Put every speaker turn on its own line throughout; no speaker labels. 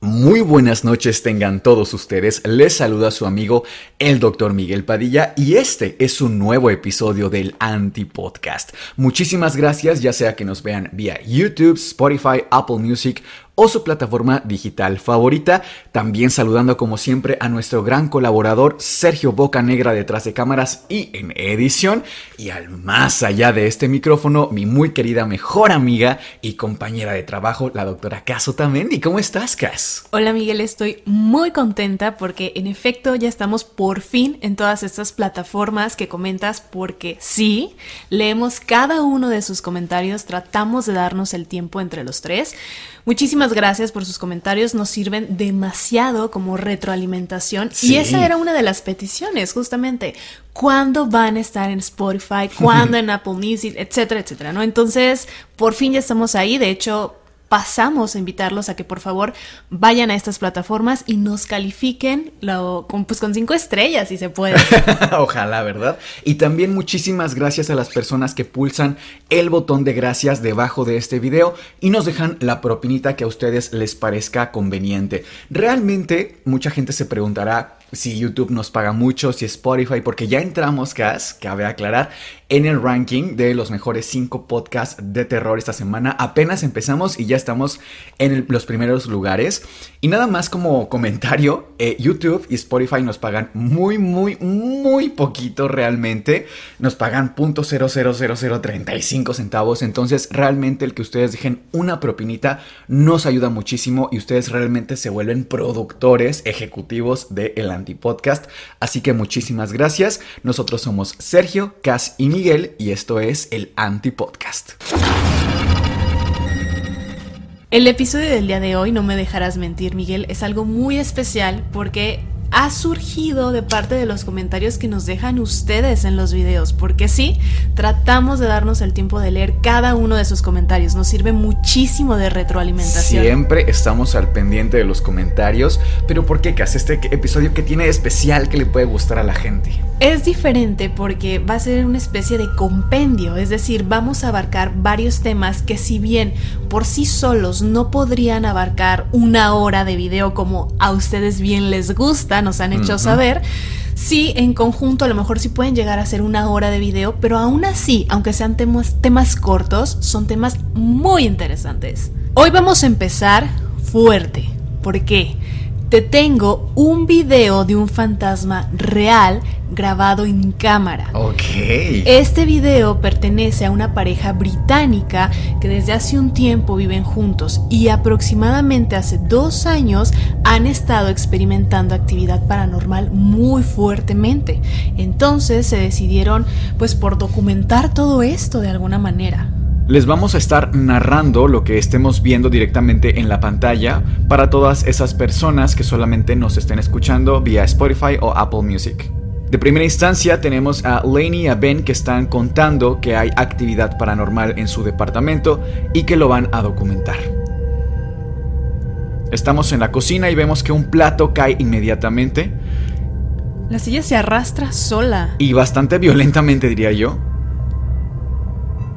Muy buenas noches tengan todos ustedes. Les saluda su amigo el Dr. Miguel Padilla y este es un nuevo episodio del Anti Podcast. Muchísimas gracias, ya sea que nos vean vía YouTube, Spotify, Apple Music o su plataforma digital favorita. También saludando como siempre a nuestro gran colaborador Sergio Boca Negra detrás de cámaras y en edición. Y al más allá de este micrófono, mi muy querida mejor amiga y compañera de trabajo, la doctora Caso Tamendi. ¿Cómo estás, Cas?
Hola Miguel, estoy muy contenta porque en efecto ya estamos por fin en todas estas plataformas que comentas porque sí, leemos cada uno de sus comentarios, tratamos de darnos el tiempo entre los tres. Muchísimas gracias por sus comentarios, nos sirven demasiado como retroalimentación. Y esa era una de las peticiones, justamente. ¿Cuándo van a estar en Spotify? ¿Cuándo en Apple Music? Etcétera, etcétera, ¿no? Entonces, por fin ya estamos ahí. De hecho, pasamos a invitarlos a que por favor vayan a estas plataformas y nos califiquen con, pues con cinco estrellas si se puede.
Ojalá, ¿verdad? Y también muchísimas gracias a las personas que pulsan el botón de gracias debajo de este video y nos dejan la propinita que a ustedes les parezca conveniente. Realmente mucha gente se preguntará si YouTube nos paga mucho, si Spotify, porque ya entramos, Cas, cabe aclarar, en el ranking de los mejores 5 podcasts de terror esta semana. Apenas empezamos y ya estamos en los primeros lugares. Y nada más como comentario, eh, YouTube y Spotify nos pagan muy, muy, muy poquito realmente. Nos pagan .00035 centavos. Entonces realmente el que ustedes dejen una propinita nos ayuda muchísimo y ustedes realmente se vuelven productores ejecutivos de El Antipodcast. Así que muchísimas gracias. Nosotros somos Sergio, Cas y Miguel y esto es el Antipodcast.
El episodio del día de hoy, no me dejarás mentir Miguel, es algo muy especial porque ha surgido de parte de los comentarios que nos dejan ustedes en los videos, porque sí, tratamos de darnos el tiempo de leer cada uno de sus comentarios, nos sirve muchísimo de retroalimentación.
Siempre estamos al pendiente de los comentarios, pero ¿por qué, hace Este episodio que tiene especial que le puede gustar a la gente.
Es diferente porque va a ser una especie de compendio, es decir, vamos a abarcar varios temas que si bien por sí solos no podrían abarcar una hora de video como a ustedes bien les gusta, nos han hecho saber, sí en conjunto a lo mejor sí pueden llegar a ser una hora de video, pero aún así, aunque sean temas, temas cortos, son temas muy interesantes. Hoy vamos a empezar fuerte. ¿Por qué? te tengo un video de un fantasma real grabado en cámara.
Ok.
Este video pertenece a una pareja británica que desde hace un tiempo viven juntos y aproximadamente hace dos años han estado experimentando actividad paranormal muy fuertemente. Entonces se decidieron pues por documentar todo esto de alguna manera
les vamos a estar narrando lo que estemos viendo directamente en la pantalla para todas esas personas que solamente nos estén escuchando vía Spotify o Apple Music. De primera instancia tenemos a Lainey y a Ben que están contando que hay actividad paranormal en su departamento y que lo van a documentar. Estamos en la cocina y vemos que un plato cae inmediatamente.
La silla se arrastra sola.
Y bastante violentamente diría yo.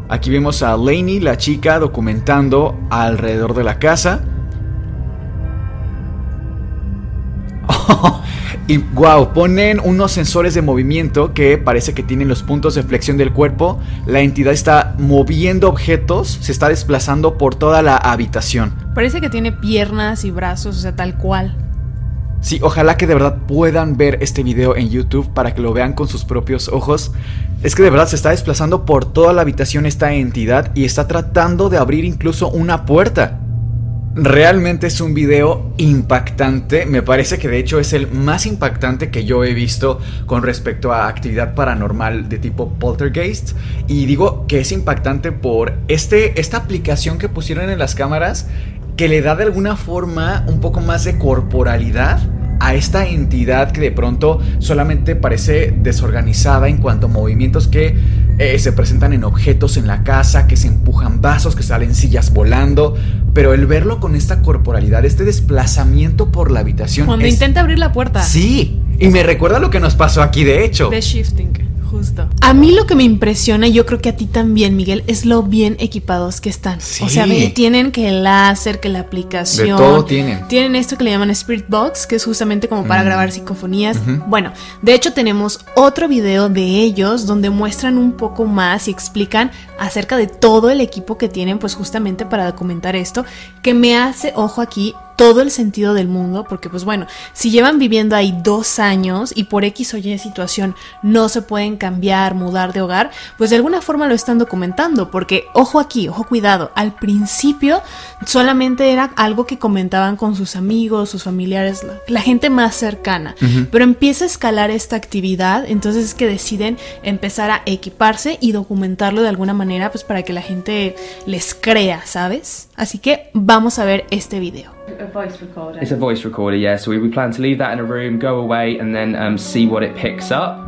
Aquí vemos a Lainey, la chica, documentando alrededor de la casa. y wow, ponen unos sensores de movimiento que parece que tienen los puntos de flexión del cuerpo. La entidad está moviendo objetos, se está desplazando por toda la habitación.
Parece que tiene piernas y brazos, o sea, tal cual.
Sí, ojalá que de verdad puedan ver este video en YouTube para que lo vean con sus propios ojos. Es que de verdad se está desplazando por toda la habitación esta entidad y está tratando de abrir incluso una puerta. Realmente es un video impactante, me parece que de hecho es el más impactante que yo he visto con respecto a actividad paranormal de tipo poltergeist. Y digo que es impactante por este, esta aplicación que pusieron en las cámaras que le da de alguna forma un poco más de corporalidad a esta entidad que de pronto solamente parece desorganizada en cuanto a movimientos que eh, se presentan en objetos en la casa, que se empujan vasos, que salen sillas volando, pero el verlo con esta corporalidad, este desplazamiento por la habitación.
Cuando intenta abrir la puerta.
Sí, y me recuerda lo que nos pasó aquí de hecho.
The shifting. Justo. A mí lo que me impresiona, y yo creo que a ti también, Miguel, es lo bien equipados que están. O sea, tienen que el láser, que la aplicación.
De todo tienen.
Tienen esto que le llaman Spirit Box, que es justamente como para mm. grabar psicofonías. Bueno, de hecho tenemos otro video de ellos donde muestran un poco más y explican acerca de todo el equipo que tienen, pues justamente para documentar esto, que me hace, ojo aquí, todo el sentido del mundo, porque pues bueno, si llevan viviendo ahí dos años y por X o Y situación no se pueden cambiar, mudar de hogar, pues de alguna forma lo están documentando, porque ojo aquí, ojo cuidado, al principio solamente era algo que comentaban con sus amigos, sus familiares, la, gente más cercana, pero empieza a escalar esta actividad, entonces es que deciden empezar a equiparse y documentarlo de alguna manera, pues para que la gente les crea, ¿sabes? Así que vamos a ver este video.
A voice recorder? It's a voice recorder, yeah. So we, we plan to leave that in a room, go away, and then um, see what it picks up.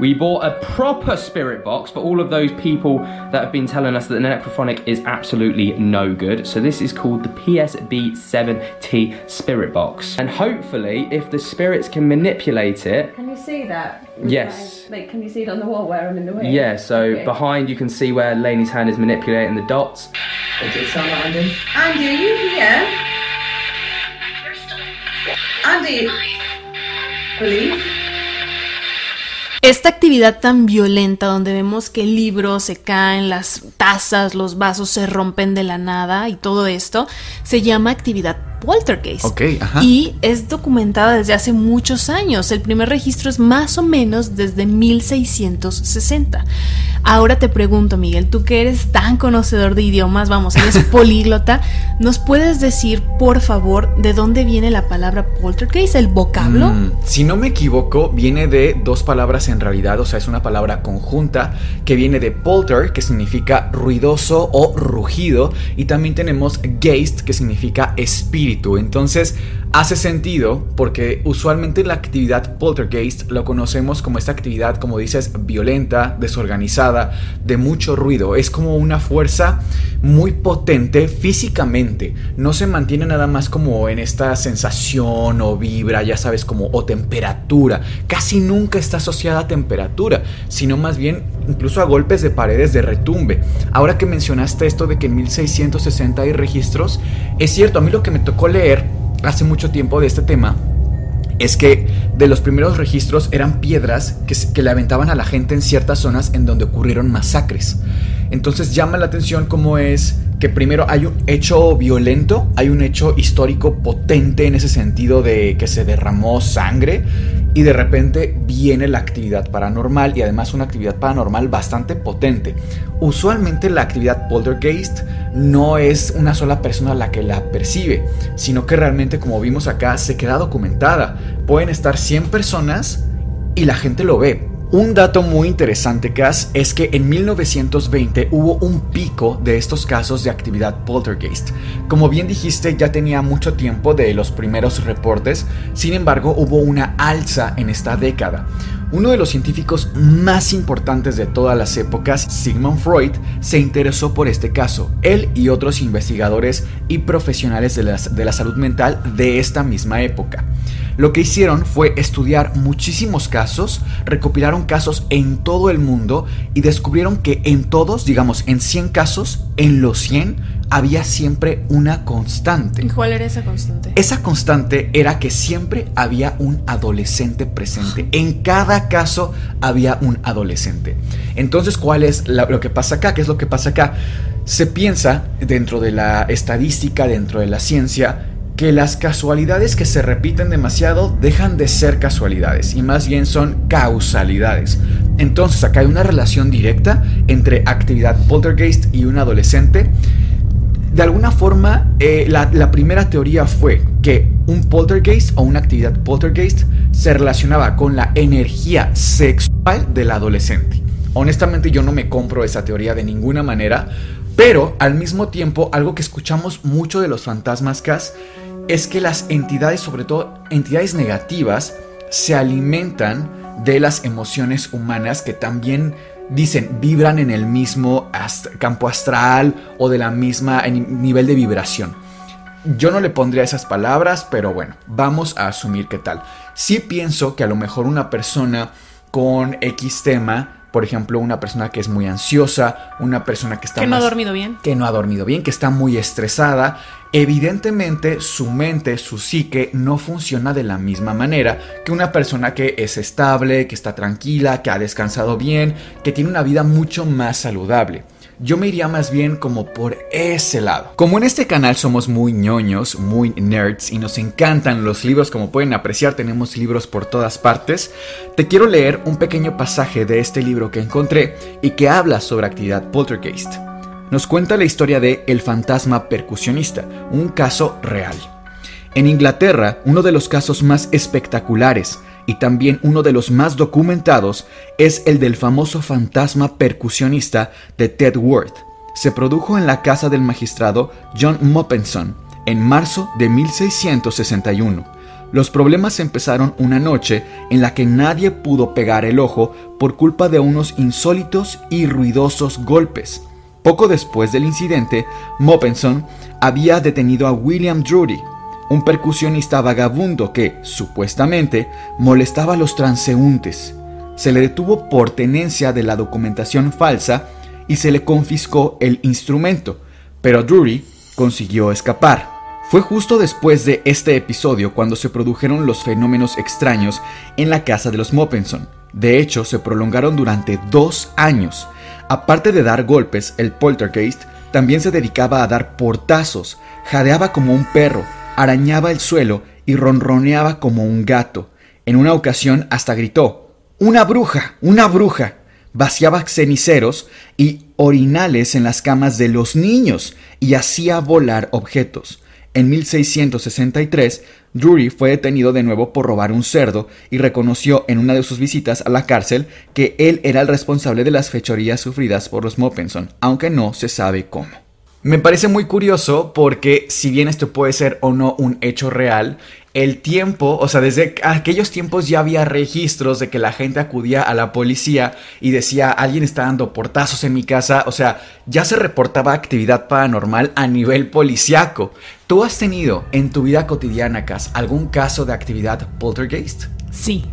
We bought a proper spirit box for all of those people that have been telling us that the Necrophonic is absolutely no good. So this is called the PSB7T spirit box. And hopefully, if the spirits can manipulate it...
Can you see that?
Yes.
Like, can you see it on the wall where I'm in the way?
Yeah, so okay. behind you can see where Laney's hand is manipulating the dots. Is it sound Andy?
Andy, are you here? Andy.
Esta actividad tan violenta donde vemos que libros se caen, las tazas, los vasos se rompen de la nada y todo esto, se llama actividad poltergeist. Y es documentada desde hace muchos años. El primer registro es más o menos desde 1660. Ahora te pregunto, Miguel, tú que eres tan conocedor de idiomas, vamos, eres políglota, ¿nos puedes decir, por favor, de dónde viene la palabra poltergeist, el vocablo? Mm,
si no me equivoco, viene de dos palabras en realidad, o sea, es una palabra conjunta que viene de polter, que significa ruidoso o rugido, y también tenemos geist, que significa espíritu. Entonces, hace sentido porque usualmente la actividad poltergeist lo conocemos como esta actividad, como dices, violenta, desorganizada, de mucho ruido. Es como una fuerza muy potente físicamente. No se mantiene nada más como en esta sensación o vibra, ya sabes, como o temperatura. Casi nunca está asociada a temperatura, sino más bien incluso a golpes de paredes de retumbe. Ahora que mencionaste esto de que en 1660 hay registros, es cierto, a mí lo que me tocó leer hace mucho tiempo de este tema es que de los primeros registros eran piedras que, que, le aventaban a la gente en ciertas zonas en donde ocurrieron masacres. Entonces llama la atención cómo es primero hay un hecho violento, hay un hecho histórico potente en ese sentido de que se derramó sangre y de repente viene la actividad paranormal y además una actividad paranormal bastante potente. Usualmente la actividad poltergeist no es una sola persona la que la percibe, sino que realmente como vimos acá se queda documentada. Pueden estar 100 personas y la gente lo ve, un dato muy interesante, Cass, es que en 1920 hubo un pico de estos casos de actividad poltergeist. Como bien dijiste, ya tenía mucho tiempo de los primeros reportes, sin embargo hubo una alza en esta década. Uno de los científicos más importantes de todas las épocas, Sigmund Freud, se interesó por este caso. Él y otros investigadores y profesionales de la, de la salud mental de esta misma época. Lo que hicieron fue estudiar muchísimos casos, recopilaron casos en todo el mundo y descubrieron que en todos, digamos, en 100 casos, en los 100 había siempre una constante.
¿Y cuál era esa constante?
Esa constante era que siempre había un adolescente presente. En cada caso había un adolescente. Entonces, ¿cuál es la- lo que pasa acá? ¿Qué es lo que pasa acá? Se piensa dentro de la estadística, dentro de la ciencia, que las casualidades que se repiten demasiado dejan de ser casualidades y más bien son causalidades. Entonces acá hay una relación directa entre actividad poltergeist y un adolescente de alguna forma, eh, la, primera teoría fue que un poltergeist o una actividad poltergeist se relacionaba con la energía sexual del adolescente. Honestamente yo no me compro esa teoría de ninguna manera, pero al mismo tiempo algo que escuchamos mucho de los fantasmas Cas es que las entidades, sobre todo entidades negativas, se alimentan de las emociones humanas que también dicen vibran en el mismo campo astral o de la misma nivel de vibración. Yo no le pondría esas palabras, pero bueno, vamos a asumir qué tal. Sí pienso que a lo mejor una persona con X tema, por ejemplo, una persona que es muy ansiosa, una persona que está
Que no ha dormido bien.
que no ha dormido bien, que está muy estresada, evidentemente su mente, su psique no funciona de la misma manera que una persona que es estable, que está tranquila, que ha descansado bien, que tiene una vida mucho más saludable. Yo me iría más bien como por ese lado. Como en este canal somos muy ñoños, muy nerds y nos encantan los libros, como pueden apreciar tenemos libros por todas partes, te quiero leer un pequeño pasaje de este libro que encontré y que habla sobre actividad poltergeist nos cuenta la historia de El fantasma percusionista, un caso real. En Inglaterra, uno de los casos más espectaculares y también uno de los más documentados es el del famoso fantasma percusionista de Ted Worth. Se produjo en la casa del magistrado John Moppenson en marzo de 1661. Los problemas empezaron una noche en la que nadie pudo pegar el ojo por culpa de unos insólitos y ruidosos golpes. Poco después del incidente, Moppenson había detenido a William Drury, un percusionista vagabundo que, supuestamente, molestaba a los transeúntes. Se le detuvo por tenencia de la documentación falsa y se le confiscó el instrumento, pero Drury consiguió escapar. Fue justo después de este episodio cuando se produjeron los fenómenos extraños en la casa de los Moppenson. De hecho, se prolongaron durante dos años. Aparte de dar golpes, el poltergeist también se dedicaba a dar portazos, jadeaba como un perro, arañaba el suelo y ronroneaba como un gato. En una ocasión hasta gritó, ¡Una bruja! ¡Una bruja! Vaciaba ceniceros y orinales en las camas de los niños y hacía volar objetos. En 1663, Drury fue detenido de nuevo por robar un cerdo y reconoció en una de sus visitas a la cárcel que él era el responsable de las fechorías sufridas por los Moppenson, aunque no se sabe cómo. Me parece muy curioso porque si bien esto puede ser o no un hecho real, el tiempo, o sea, desde aquellos tiempos ya había registros de que la gente acudía a la policía y decía, alguien está dando portazos en mi casa, o sea, ya se reportaba actividad paranormal a nivel policiaco. ¿Tú has tenido en tu vida cotidiana, Cas, algún caso de actividad poltergeist?
Sí,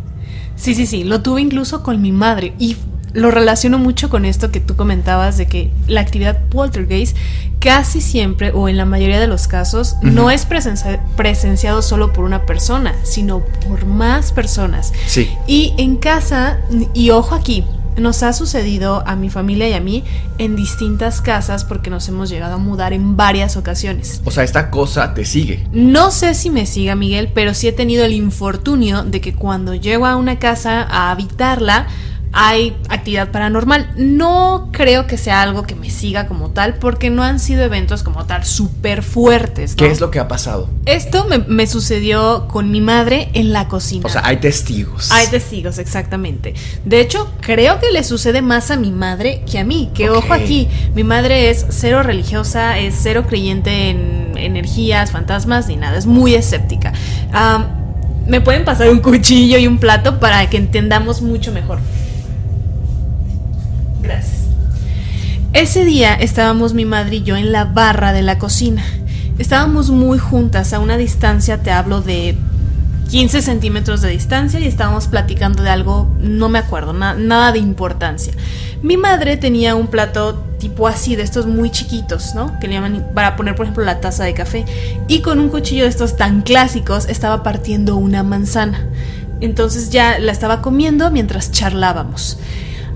sí, sí, sí, lo tuve incluso con mi madre y lo relaciono mucho con esto que tú comentabas de que la actividad poltergeist casi siempre o en la mayoría de los casos no es presenci- presenciado solo por una persona, sino por más personas.
Sí.
Y en casa, y ojo aquí, nos ha sucedido a mi familia y a mí en distintas casas porque nos hemos llegado a mudar en varias ocasiones.
O sea, esta cosa te sigue.
No sé si me siga Miguel, pero sí he tenido el infortunio de que cuando llego a una casa a habitarla hay actividad paranormal. No creo que sea algo que me siga como tal, porque no han sido eventos como tal súper fuertes. ¿no?
¿Qué es lo que ha pasado?
Esto me, me sucedió con mi madre en la cocina.
O sea, hay testigos.
Hay testigos, exactamente. De hecho, creo que le sucede más a mi madre que a mí. Que ojo aquí, mi madre es cero religiosa, es cero creyente en energías, fantasmas ni nada, es muy escéptica. Me pueden pasar un cuchillo y un plato para que entendamos mucho mejor. Gracias. Ese día estábamos mi madre y yo en la barra de la cocina. Estábamos muy juntas, a una distancia, te hablo de 15 centímetros de distancia y estábamos platicando de algo, no me acuerdo, nada de importancia. Mi madre tenía un plato tipo así, de estos muy chiquitos, ¿no? Que le llaman para poner, por ejemplo, la taza de café. Y con un cuchillo de estos tan clásicos estaba partiendo una manzana. Entonces ya la estaba comiendo mientras charlábamos.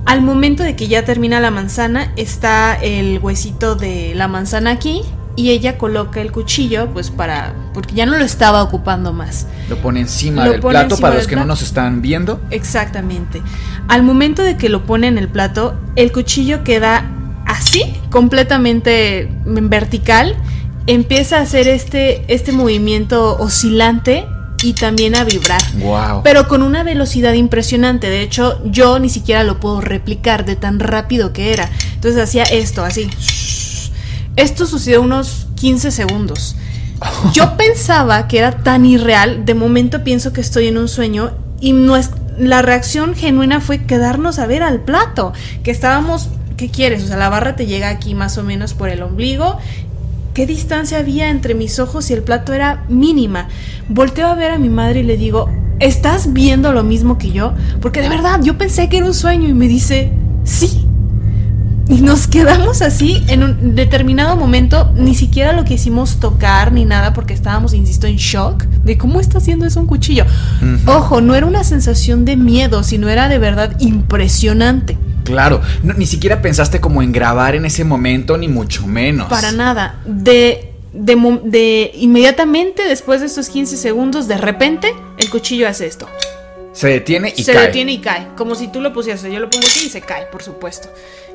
Al momento de que ya termina la manzana, está el huesito de la manzana aquí y ella coloca el cuchillo, pues para. porque ya no lo estaba ocupando más.
Lo pone encima del plato para los que no nos están viendo.
Exactamente. Al momento de que lo pone en el plato, el cuchillo queda así, completamente en vertical. Empieza a hacer este, este movimiento oscilante y también a vibrar.
Wow.
Pero con una velocidad impresionante. De hecho, yo ni siquiera lo puedo replicar de tan rápido que era. Entonces hacía esto, así. Esto sucedió unos 15 segundos. Yo pensaba que era tan irreal, de momento pienso que estoy en un sueño y la reacción genuina fue quedarnos a ver al plato, que estábamos, ¿qué quieres? O sea, la barra te llega aquí más o menos por el ombligo. ¿Qué distancia había entre mis ojos y el plato era mínima? Volteo a ver a mi madre y le digo, ¿estás viendo lo mismo que yo? Porque de verdad, yo pensé que era un sueño y me dice, sí. Y nos quedamos así en un determinado momento, ni siquiera lo quisimos tocar ni nada porque estábamos, insisto, en shock de cómo está haciendo eso un cuchillo. Ojo, no era una sensación de miedo, sino era de verdad impresionante.
Claro, ni siquiera pensaste como en grabar en ese momento, ni mucho menos.
Para nada. De, de, de inmediatamente después de estos 15 segundos, de repente, el cuchillo hace esto.
Se detiene y
se
cae.
Se detiene y cae. Como si tú lo pusieras. Yo lo pongo aquí y se cae, por supuesto.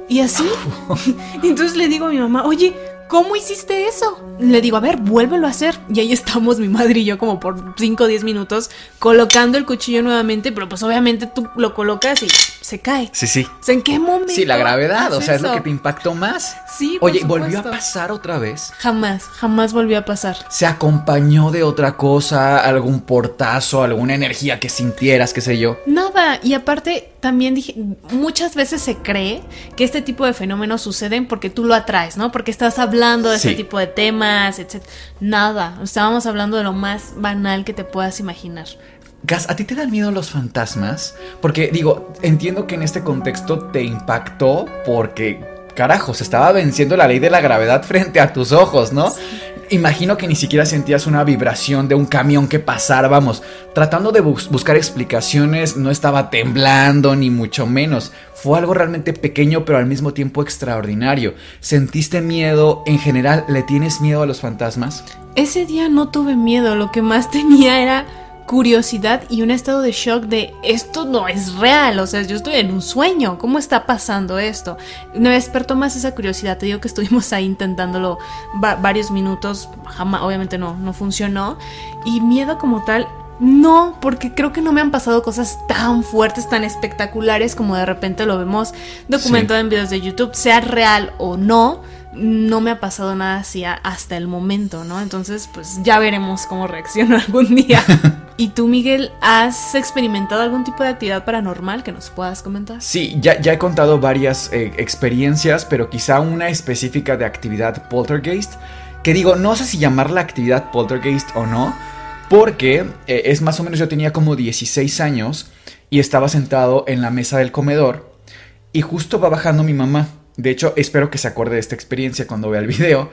Y así. Entonces le digo a mi mamá, oye, ¿cómo hiciste eso? Le digo, a ver, vuélvelo a hacer. Y ahí estamos mi madre y yo como por 5 o 10 minutos colocando el cuchillo nuevamente, pero pues obviamente tú lo colocas y se cae.
Sí, sí.
O sea, ¿en qué momento?
Sí, la gravedad, o sea, es lo que te impactó más.
Sí, por
Oye, ¿volvió a pasar otra vez?
Jamás, jamás volvió a pasar.
¿Se acompañó de otra cosa, algún portazo, alguna energía que sintieras, qué sé yo?
Nada, y aparte también dije, muchas veces se cree que este tipo de fenómenos suceden porque tú lo atraes, ¿no? Porque estás hablando de este tipo de temas, etc. Nada, estábamos hablando de lo más banal que te puedas imaginar.
Gas, ¿a ti te dan miedo los fantasmas? Porque digo, entiendo que en este contexto te impactó porque, carajo, se estaba venciendo la ley de la gravedad frente a tus ojos, ¿no? Imagino que ni siquiera sentías una vibración de un camión que pasara, vamos, tratando de buscar explicaciones, no estaba temblando ni mucho menos. Fue algo realmente pequeño pero al mismo tiempo extraordinario. ¿Sentiste miedo? En general, ¿le tienes miedo a los fantasmas?
Ese día no tuve miedo, lo que más tenía era curiosidad y un estado de shock de esto no es real, o sea, yo estoy en un sueño, ¿cómo está pasando esto? Me despertó más esa curiosidad, te digo que estuvimos ahí intentándolo varios minutos, jamás, obviamente no, no funcionó, y miedo como tal, no, porque creo que no me han pasado cosas tan fuertes, tan espectaculares como de repente lo vemos documentado en videos de YouTube, sea real o no no me ha pasado nada así hasta el momento, ¿no? Entonces, pues ya veremos cómo reacciono algún día. ¿Y tú, Miguel, has experimentado algún tipo de actividad paranormal que nos puedas comentar?
Sí, ya, ya he contado varias eh, experiencias, pero quizá una específica de actividad poltergeist, que digo, no sé si llamarla actividad poltergeist o no, porque eh, es más o menos yo tenía como 16 años y estaba sentado en la mesa del comedor y justo va bajando mi mamá de hecho, espero que se acuerde de esta experiencia cuando vea el video.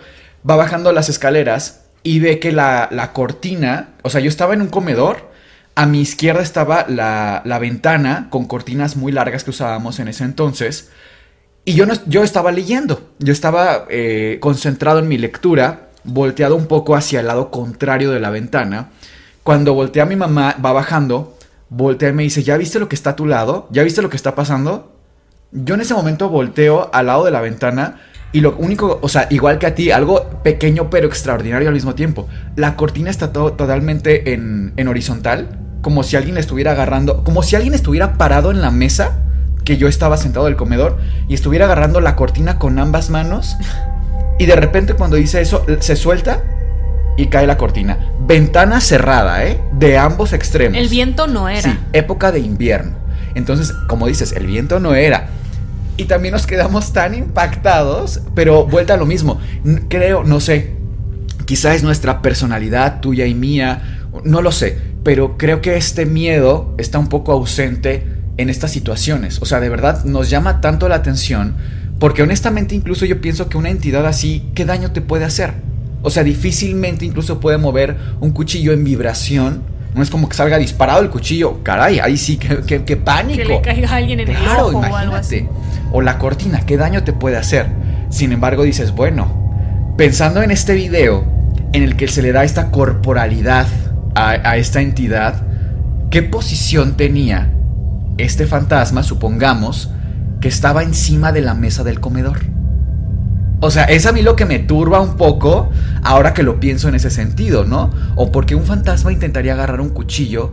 Va bajando las escaleras y ve que la, cortina, o sea, yo estaba en un comedor, a mi izquierda estaba la, ventana con cortinas muy largas que usábamos en ese entonces. Y yo, no, yo estaba leyendo, yo estaba eh, concentrado en mi lectura, volteado un poco hacia el lado contrario de la ventana. Cuando voltea mi mamá, va bajando, voltea y me dice, ¿ya viste lo que está a tu lado? ¿Ya viste lo que está pasando? Yo en ese momento volteo al lado de la ventana y lo único, o sea, igual que a ti, algo pequeño pero extraordinario al mismo tiempo. La cortina está todo, totalmente en, en horizontal, como si alguien estuviera agarrando, como si alguien estuviera parado en la mesa que yo estaba sentado del comedor y estuviera agarrando la cortina con ambas manos. Y de repente cuando dice eso, se suelta y cae la cortina. Ventana cerrada, ¿eh? De ambos extremos.
El viento no era.
Sí, época de invierno. Entonces, como dices, el viento no era. Y también nos quedamos tan impactados, pero vuelta a lo mismo. Creo, no sé, quizá es nuestra personalidad, tuya y mía, no lo sé, pero creo que este miedo está un poco ausente en estas situaciones. O sea, de verdad nos llama tanto la atención, porque honestamente incluso yo pienso que una entidad así, ¿qué daño te puede hacer? O sea, difícilmente incluso puede mover un cuchillo en vibración. No es como que salga disparado el cuchillo. Caray, ahí sí, qué, qué- qué pánico.
Que le caiga a alguien en el
Claro,
ojo o algo así.
O la cortina, ¿qué daño te puede hacer? Sin embargo, dices, bueno, pensando en este video en el que se le da esta corporalidad a, a esta entidad, ¿qué posición tenía este fantasma, supongamos, que estaba encima de la mesa del comedor? O sea, es a mí lo que me turba un poco ahora que lo pienso en ese sentido, ¿no? O porque un fantasma intentaría agarrar un cuchillo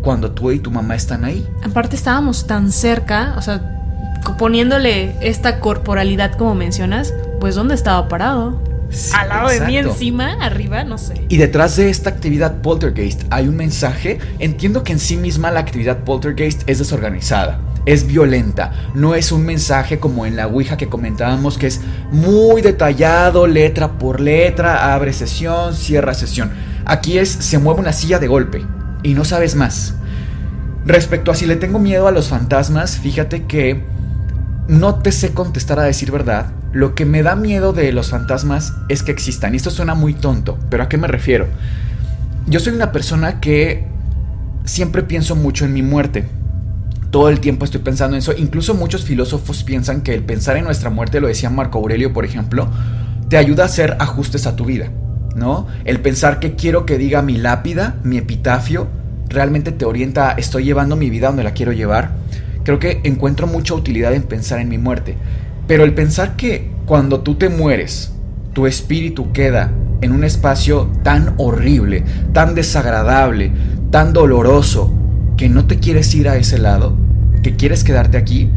cuando tú y tu mamá están ahí.
Aparte estábamos tan cerca, o sea, poniéndole esta corporalidad como mencionas, pues ¿dónde estaba parado?
Sí,
Al lado de mí encima, arriba, no sé.
Y detrás de esta actividad poltergeist hay un mensaje. Entiendo que en sí misma la actividad poltergeist es desorganizada, es violenta. No es un mensaje como en la Ouija que comentábamos que es muy detallado, letra por letra, abre sesión, cierra sesión. Aquí es se mueve una silla de golpe y no sabes más. Respecto a si le tengo miedo a los fantasmas, fíjate que no te sé contestar a decir verdad. Lo que me da miedo de los fantasmas es que existan. Y esto suena muy tonto, pero ¿a qué me refiero? Yo soy una persona que siempre pienso mucho en mi muerte. Todo el tiempo estoy pensando en eso. Incluso muchos filósofos piensan que el pensar en nuestra muerte, lo decía Marco Aurelio, por ejemplo, te ayuda a hacer ajustes a tu vida, ¿no? El pensar que quiero que diga mi lápida, mi epitafio, realmente te orienta estoy llevando mi vida donde la quiero llevar. Creo que encuentro mucha utilidad en pensar en mi muerte. Pero el pensar que cuando tú te mueres, tu espíritu queda en un espacio tan horrible, tan desagradable, tan doloroso, que no te quieres ir a ese lado, que quieres quedarte aquí,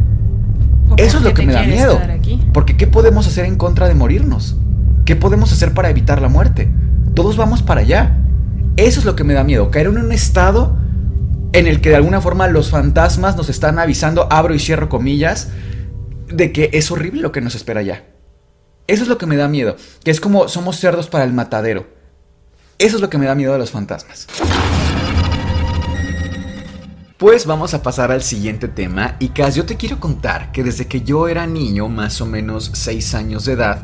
¿O
eso es lo que me da miedo. Porque ¿qué podemos hacer en contra de morirnos? ¿Qué podemos hacer para evitar la muerte? Todos vamos para allá. Eso es lo que me da miedo, caer en un estado en el que de alguna forma los fantasmas nos están avisando, abro y cierro comillas, de que es horrible lo que nos espera allá. Eso es lo que me da miedo, que es como somos cerdos para el matadero. Eso es lo que me da miedo de los fantasmas. Pues vamos a pasar al siguiente tema y Cas, yo te quiero contar que desde que yo era niño, más o menos 6 años de edad,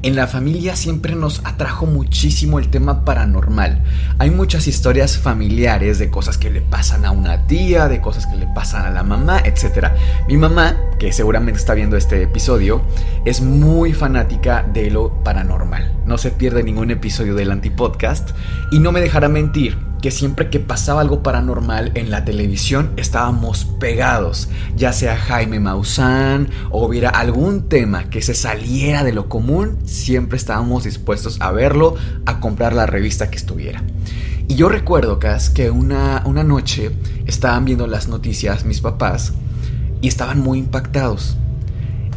en la familia siempre nos atrajo muchísimo el tema paranormal. Hay muchas historias familiares de cosas que le pasan a una tía, de cosas que le pasan a la mamá, etc. Mi mamá, que seguramente está viendo este episodio, es muy fanática de lo paranormal. No se pierde ningún episodio del Antipodcast y no me dejará mentir que siempre que pasaba algo paranormal en la televisión estábamos pegados, ya sea Jaime Maussan o hubiera algún tema que se saliera de lo común, siempre estábamos dispuestos a verlo, a comprar la revista que estuviera. Y yo recuerdo, Cas, que una, una noche estaban viendo las noticias mis papás y estaban muy impactados.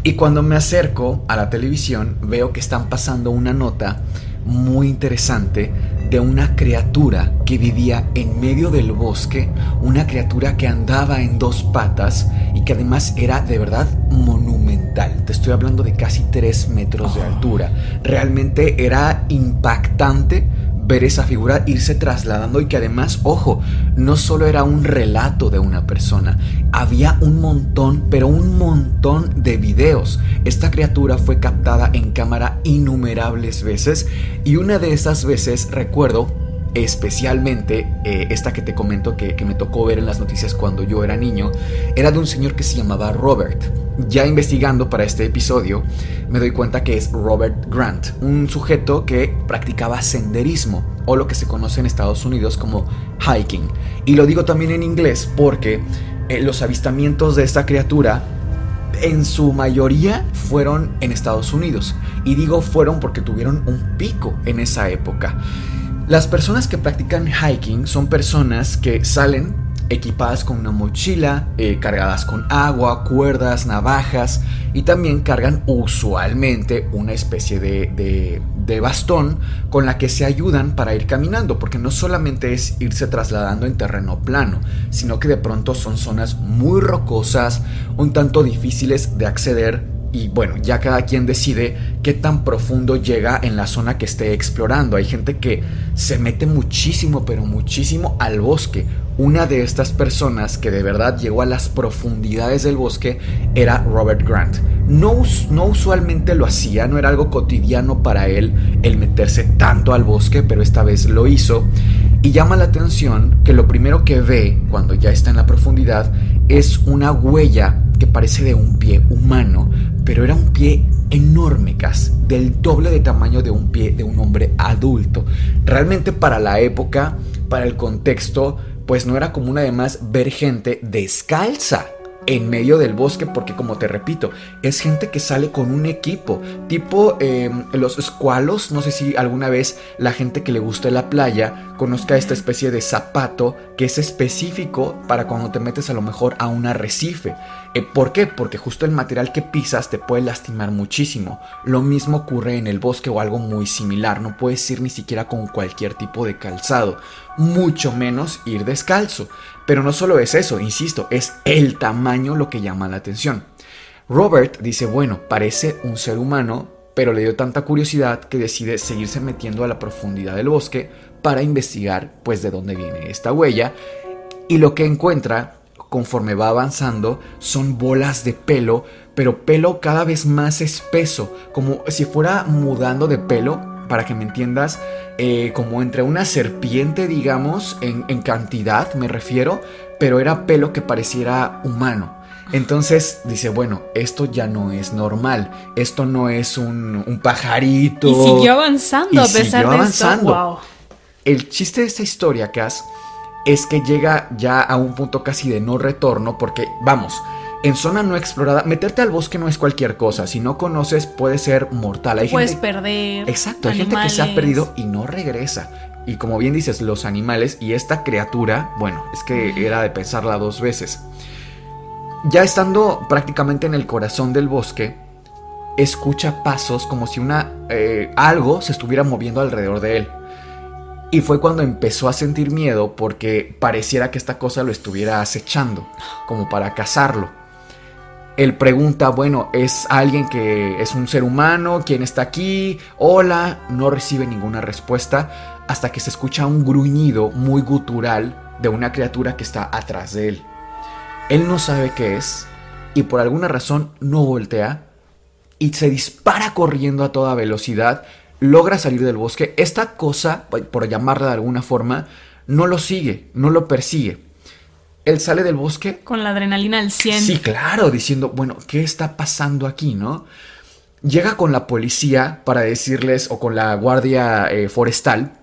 Y cuando me acerco a la televisión veo que están pasando una nota muy interesante de una criatura que vivía en medio del bosque, una criatura que andaba en dos patas y que además era de verdad monumental. Te estoy hablando de casi 3 metros de altura. Realmente era impactante ver esa figura irse trasladando y que además, ojo, no solo era un relato de una persona, había un montón, pero un montón de videos. Esta criatura fue captada en cámara innumerables veces y una de esas veces recuerdo especialmente eh, esta que te comento que, que me tocó ver en las noticias cuando yo era niño, era de un señor que se llamaba Robert. Ya investigando para este episodio, me doy cuenta que es Robert Grant, un sujeto que practicaba senderismo, o lo que se conoce en Estados Unidos como hiking. Y lo digo también en inglés porque eh, los avistamientos de esta criatura en su mayoría fueron en Estados Unidos. Y digo fueron porque tuvieron un pico en esa época. Las personas que practican hiking son personas que salen equipadas con una mochila, eh, cargadas con agua, cuerdas, navajas y también cargan usualmente una especie de, de, de bastón con la que se ayudan para ir caminando, porque no solamente es irse trasladando en terreno plano, sino que de pronto son zonas muy rocosas, un tanto difíciles de acceder y bueno, ya cada quien decide qué tan profundo llega en la zona que esté explorando. Hay gente que se mete muchísimo, pero muchísimo al bosque. Una de estas personas que de verdad llegó a las profundidades del bosque era Robert Grant. No, no usualmente lo hacía, no era algo cotidiano para él el meterse tanto al bosque, pero esta vez lo hizo. Y llama la atención que lo primero que ve cuando ya está en la profundidad es una huella parece de un pie humano, pero era un pie enorme, casi del doble de tamaño de un pie de un hombre adulto. Realmente para la época, para el contexto, pues no era común además ver gente descalza en medio del bosque porque como te repito, es gente que sale con un equipo, tipo em, los escualos, no sé si alguna vez la gente que le gusta la playa conozca esta especie de zapato que es específico para cuando te metes a lo mejor a un arrecife. Eh, ¿Por qué? Porque justo el material que pisas te puede lastimar muchísimo. Lo mismo ocurre en el bosque o algo muy similar, no puedes ir ni siquiera con cualquier tipo de calzado, mucho menos ir descalzo. Pero no solo es eso, insisto, es el tamaño lo que llama la atención. Robert dice, bueno, parece un ser humano, pero le dio tanta curiosidad que decide seguirse metiendo a la profundidad del bosque para investigar pues de dónde viene esta huella y lo que encuentra conforme va avanzando son bolas de pelo, pero pelo cada vez más espeso, como si fuera mudando de pelo para que me entiendas, eh, como entre una serpiente, digamos, en, cantidad me refiero, pero era pelo que pareciera humano. Entonces dice, bueno, esto ya no es normal, esto no es un, pajarito.
Y siguió avanzando a pesar de avanzando.
El chiste de esta historia, Cass, es que llega ya a un punto casi de no retorno, porque, vamos, en zona no explorada, meterte al bosque no es cualquier cosa. Si no conoces, puede ser mortal. Hay
Puedes perder.
Exacto, hay gente que se ha perdido y no regresa. Y como bien dices, los animales y esta criatura, bueno, es que era de pensarla dos veces. Ya estando prácticamente en el corazón del bosque, escucha pasos como si una eh, algo se estuviera moviendo alrededor de él. Y fue cuando empezó a sentir miedo porque pareciera que esta cosa lo estuviera acechando, como para cazarlo. Él pregunta, bueno, ¿es alguien que es un ser humano? ¿Quién está aquí? Hola, no recibe ninguna respuesta hasta que se escucha un gruñido muy gutural de una criatura que está atrás de él. Él no sabe qué es y por alguna razón no voltea y se dispara corriendo a toda velocidad, logra salir del bosque. Esta cosa, por llamarla de alguna forma, no lo sigue, no lo persigue él sale del bosque.
Con la adrenalina al 100.
Sí, claro, diciendo, bueno, ¿qué está pasando aquí, no? Llega con la policía para decirles, o con la guardia eh, forestal,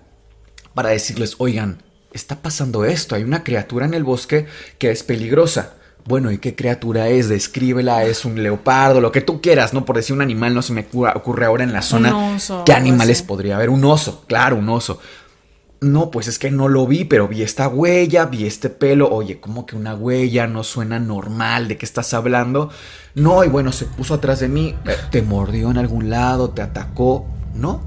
para decirles, oigan, está pasando esto, hay una criatura en el bosque que es peligrosa. Bueno, ¿y qué criatura es? Descríbela, es un leopardo, lo que tú quieras, ¿no? Por decir un animal, no se me ocurre ahora en la zona. Un oso, ¿Qué animales podría haber? Un oso, claro, un oso. No, pues es que no lo vi, pero vi esta huella, vi este pelo. Oye, ¿cómo que una huella? No suena normal. ¿De qué estás hablando? No, y bueno, se puso atrás de mí. Eh, ¿Te mordió en algún lado? ¿Te atacó? No.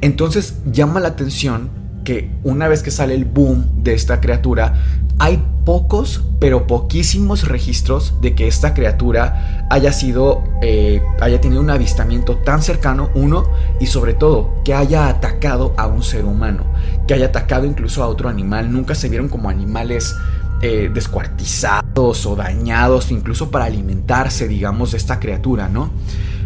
Entonces llama la atención que una vez que sale el boom de esta criatura, hay pocos, pero poquísimos registros de que esta criatura haya sido, eh, haya tenido un avistamiento tan cercano, uno, y sobre todo, que haya atacado a un ser humano, que haya atacado incluso a otro animal. Nunca se vieron como animales eh, descuartizados o dañados, incluso para alimentarse, digamos, de esta criatura, ¿no?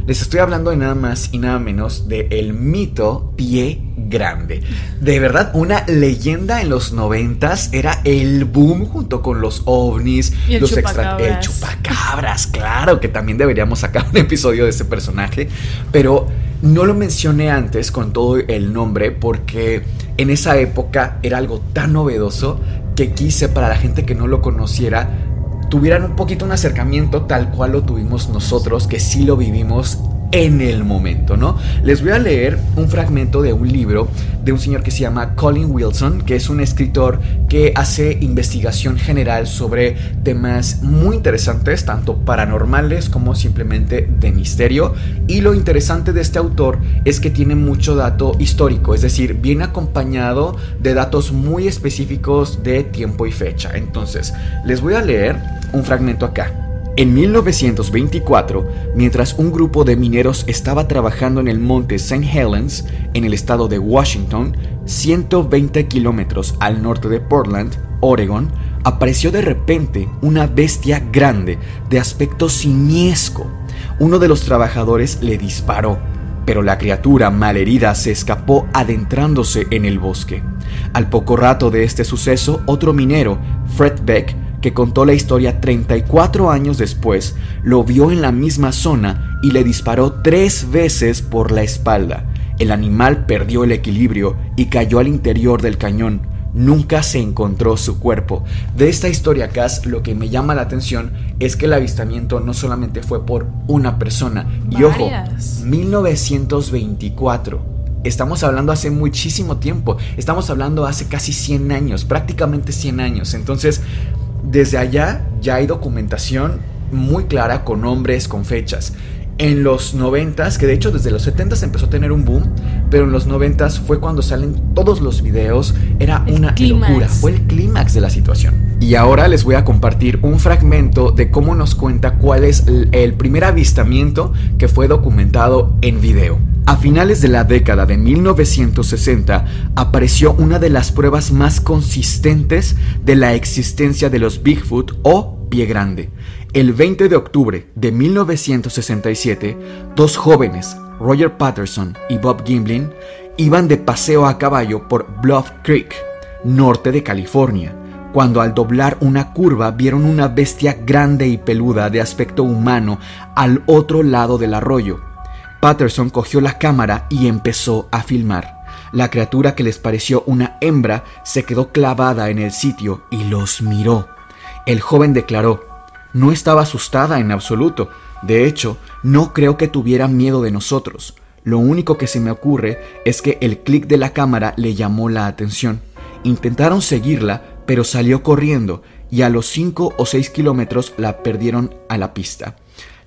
Les estoy hablando de nada más y nada menos de el mito pie grande. De verdad, una leyenda en los noventas era el boom junto con los ovnis,
el
los
extra
el chupacabras, claro que también deberíamos sacar un episodio de ese personaje, pero no lo mencioné antes con todo el nombre porque en esa época era algo tan novedoso que quise para la gente que no lo conociera tuvieran un poquito un acercamiento tal cual lo tuvimos nosotros, que sí lo vivimos en el momento, ¿no? Les voy a leer un fragmento de un libro de un señor que se llama Colin Wilson, que es un escritor que hace investigación general sobre temas muy interesantes, tanto paranormales como simplemente de misterio. Y lo interesante de este autor es que tiene mucho dato histórico, es decir, viene acompañado de datos muy específicos de tiempo y fecha. Entonces, les voy a leer un fragmento acá. En 1924, mientras un grupo de mineros estaba trabajando en el monte St. Helens, en el estado de Washington, 120 kilómetros al norte de Portland, Oregon, apareció de repente una bestia grande de aspecto siniesco. Uno de los trabajadores le disparó, pero la criatura malherida se escapó adentrándose en el bosque. Al poco rato de este suceso, otro minero, Fred Beck, que contó la historia 34 años después, lo vio en la misma zona y le disparó tres veces por la espalda. El animal perdió el equilibrio y cayó al interior del cañón. Nunca se encontró su cuerpo. De esta historia, Cass, lo que me llama la atención es que el avistamiento no solamente fue por una persona. Y ojo,
Varias.
1924. Estamos hablando hace muchísimo tiempo. Estamos hablando hace casi 100 años, prácticamente 100 años. Entonces, desde allá ya hay documentación muy clara con nombres, con fechas. En los 90 que de hecho desde los 70 empezó a tener un boom, pero en los 90 fue cuando salen todos los videos, era
El
una
clímax.
locura, fue el clímax de la situación. Y ahora les voy a compartir un fragmento de cómo nos cuenta cuál es el primer avistamiento que fue documentado en video. A finales de la década de 1960 apareció una de las pruebas más consistentes de la existencia de los Bigfoot o pie grande. El 20 de octubre de 1967, dos jóvenes, Roger Patterson y Bob Gimlin, iban de paseo a caballo por Bluff Creek, norte de California, cuando al doblar una curva vieron una bestia grande y peluda de aspecto humano al otro lado del arroyo. Patterson cogió la cámara y empezó a filmar. La criatura que les pareció una hembra se quedó clavada en el sitio y los miró. El joven declaró, no estaba asustada en absoluto. De hecho, no creo que tuviera miedo de nosotros. Lo único que se me ocurre es que el clic de la cámara le llamó la atención. Intentaron seguirla, pero salió corriendo y a los 5 o 6 kilómetros la perdieron a la pista.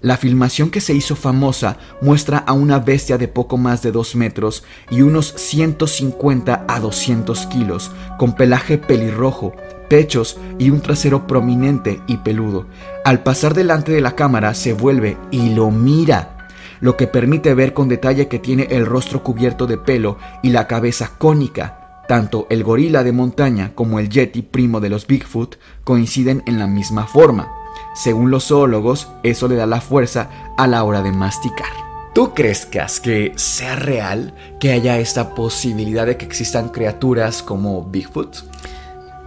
La filmación que se hizo famosa muestra a una bestia de poco más de 2 metros y unos 150 a 200 kilos, con pelaje pelirrojo, pechos y un trasero prominente y peludo. Al pasar delante de la cámara se vuelve y lo mira, lo que permite ver con detalle que tiene el rostro cubierto de pelo y la cabeza cónica. Tanto el gorila de montaña como el yeti primo de los Bigfoot coinciden en la misma forma. Según los zoólogos, eso le da la fuerza a la hora de masticar. ¿Tú crees, que sea real que haya esta posibilidad de que existan criaturas como Bigfoot?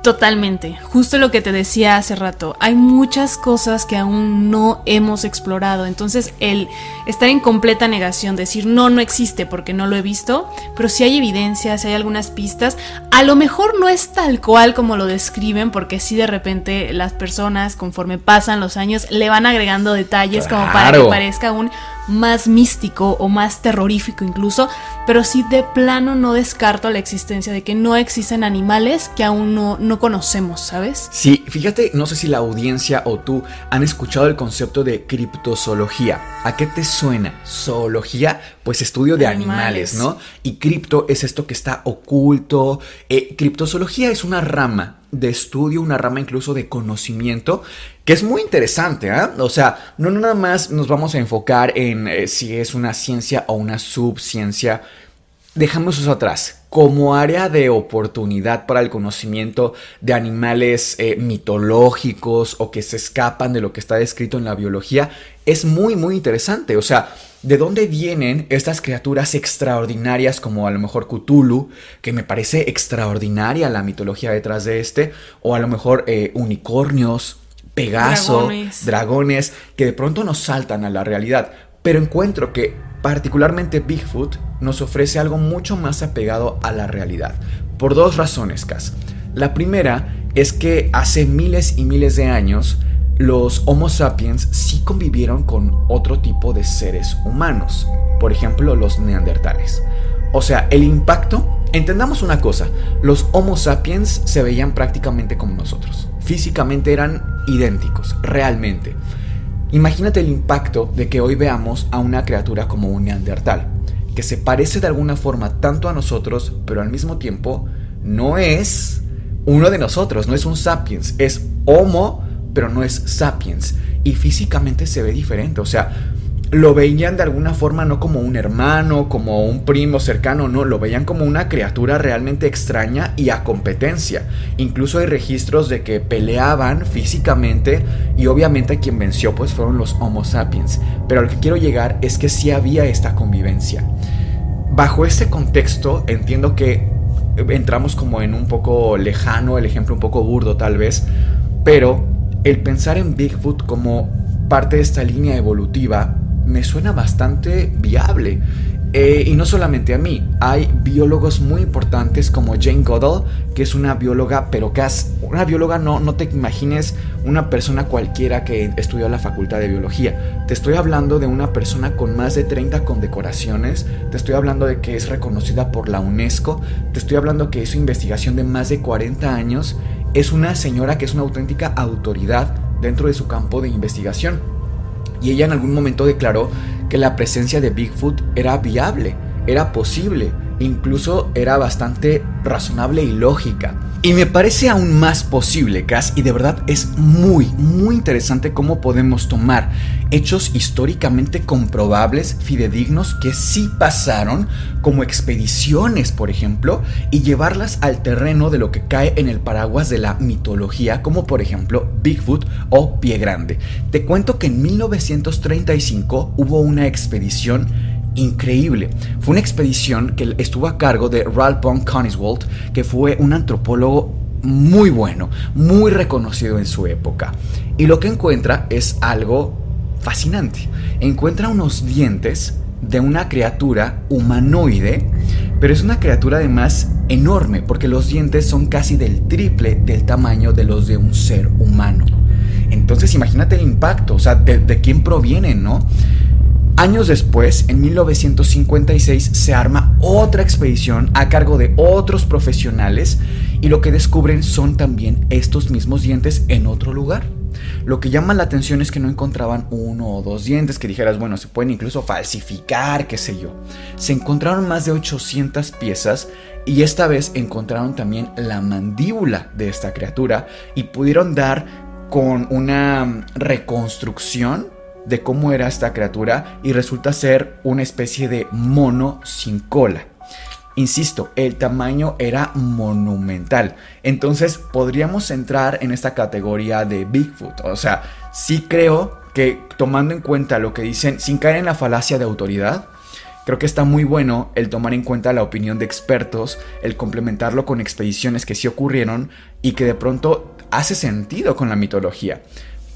Totalmente, justo lo que te decía hace rato, hay muchas cosas que aún no hemos explorado, entonces el estar en completa negación, decir no, no existe porque no lo he visto, pero si hay evidencia, si hay algunas pistas, a lo mejor no es tal cual como lo describen, porque si de repente las personas conforme pasan los años le van agregando detalles como para que parezca aún más místico o más terrorífico incluso, pero sí de plano no descarto la existencia de que no existen animales que aún no, no conocemos, ¿sabes?
Sí, fíjate, no sé si la audiencia o tú han escuchado el concepto de criptozoología. ¿A qué te suena? Zoología, pues estudio de animales,
Animales.
¿no? Y cripto es esto que está oculto. Eh, criptozoología es una rama de estudio, una rama incluso de conocimiento, que es muy interesante, ¿ah? O sea, no nada más nos vamos a enfocar en eh, si es una ciencia o una subciencia. Dejamos eso atrás. Como área de oportunidad para el conocimiento de animales eh, mitológicos o que se escapan de lo que está descrito en la biología, es muy, muy interesante. O sea, ¿de dónde vienen estas criaturas extraordinarias como a lo mejor Cthulhu, que me parece extraordinaria la mitología detrás de este, o a lo mejor eh, unicornios, Pegaso,
Dragones.
dragones, que de pronto nos saltan a la realidad. Pero encuentro que particularmente Bigfoot nos ofrece algo mucho más apegado a la realidad. Por dos razones, Cas. La primera es que hace miles y miles de años los Homo sapiens sí convivieron con otro tipo de seres humanos, por ejemplo los neandertales. O sea, el impacto, entendamos una cosa, los Homo sapiens se veían prácticamente como nosotros, físicamente eran idénticos, realmente. Imagínate el impacto de que hoy veamos a una criatura como un neandertal, que se parece de alguna forma tanto a nosotros, pero al mismo tiempo no es uno de nosotros, no es un sapiens, es Homo, pero no es sapiens. Y físicamente se ve diferente, o sea, lo veían de alguna forma no como un hermano, como un primo cercano, no, lo veían como una criatura realmente extraña y a competencia. Incluso hay registros de que peleaban físicamente y obviamente quien venció pues fueron los Homo sapiens. Pero al que quiero llegar es que sí había esta convivencia. Bajo este contexto entiendo que entramos como en un poco lejano, el ejemplo un poco burdo tal vez, pero el pensar en Bigfoot como parte de esta línea evolutiva me suena bastante viable. Eh, y no solamente a mí, hay biólogos muy importantes como Jane Goodall, que es una bióloga, pero que es una bióloga, no, no te imagines una persona cualquiera que estudió la facultad de biología. Te estoy hablando de una persona con más de 30 condecoraciones, te estoy hablando de que es reconocida por la UNESCO, te estoy hablando que hizo investigación de más de 40 años, es una señora que es una auténtica autoridad dentro de su campo de investigación y ella en algún momento declaró que la presencia de Bigfoot era viable, era posible, incluso era bastante razonable y lógica. Y me parece aún más posible, Cass, y de verdad es muy, muy interesante cómo podemos tomar hechos históricamente comprobables, fidedignos, que sí pasaron, como expediciones, por ejemplo, y llevarlas al terreno de lo que cae en el paraguas de la mitología, como por ejemplo Bigfoot o Pie Grande. Te cuento que en 1935 hubo una expedición increíble. Fue una expedición que estuvo a cargo de Ralph von Coniswald, que fue un antropólogo muy bueno, muy reconocido en su época. Y lo que encuentra es algo fascinante. Encuentra unos dientes de una criatura humanoide, pero es una criatura además enorme, porque los dientes son casi del triple del tamaño de los de un ser humano. Entonces imagínate el impacto, o sea, de, de quién provienen, ¿no? Años después, en 1956, se arma otra expedición a cargo de otros profesionales y lo que descubren son también estos mismos dientes en otro lugar. Lo que llama la atención es que no encontraban uno o dos dientes que dijeras, bueno, se pueden incluso falsificar, qué sé yo. Se encontraron más de 800 piezas y esta vez encontraron también la mandíbula de esta criatura y pudieron dar con una reconstrucción de cómo era esta criatura y resulta ser una especie de mono sin cola. Insisto, el tamaño era monumental. Entonces podríamos entrar en esta categoría de Bigfoot. O sea, sí creo que tomando en cuenta lo que dicen, sin caer en la falacia de autoridad, creo que está muy bueno el tomar en cuenta la opinión de expertos, el complementarlo con expediciones que sí ocurrieron y que de pronto hace sentido con la mitología.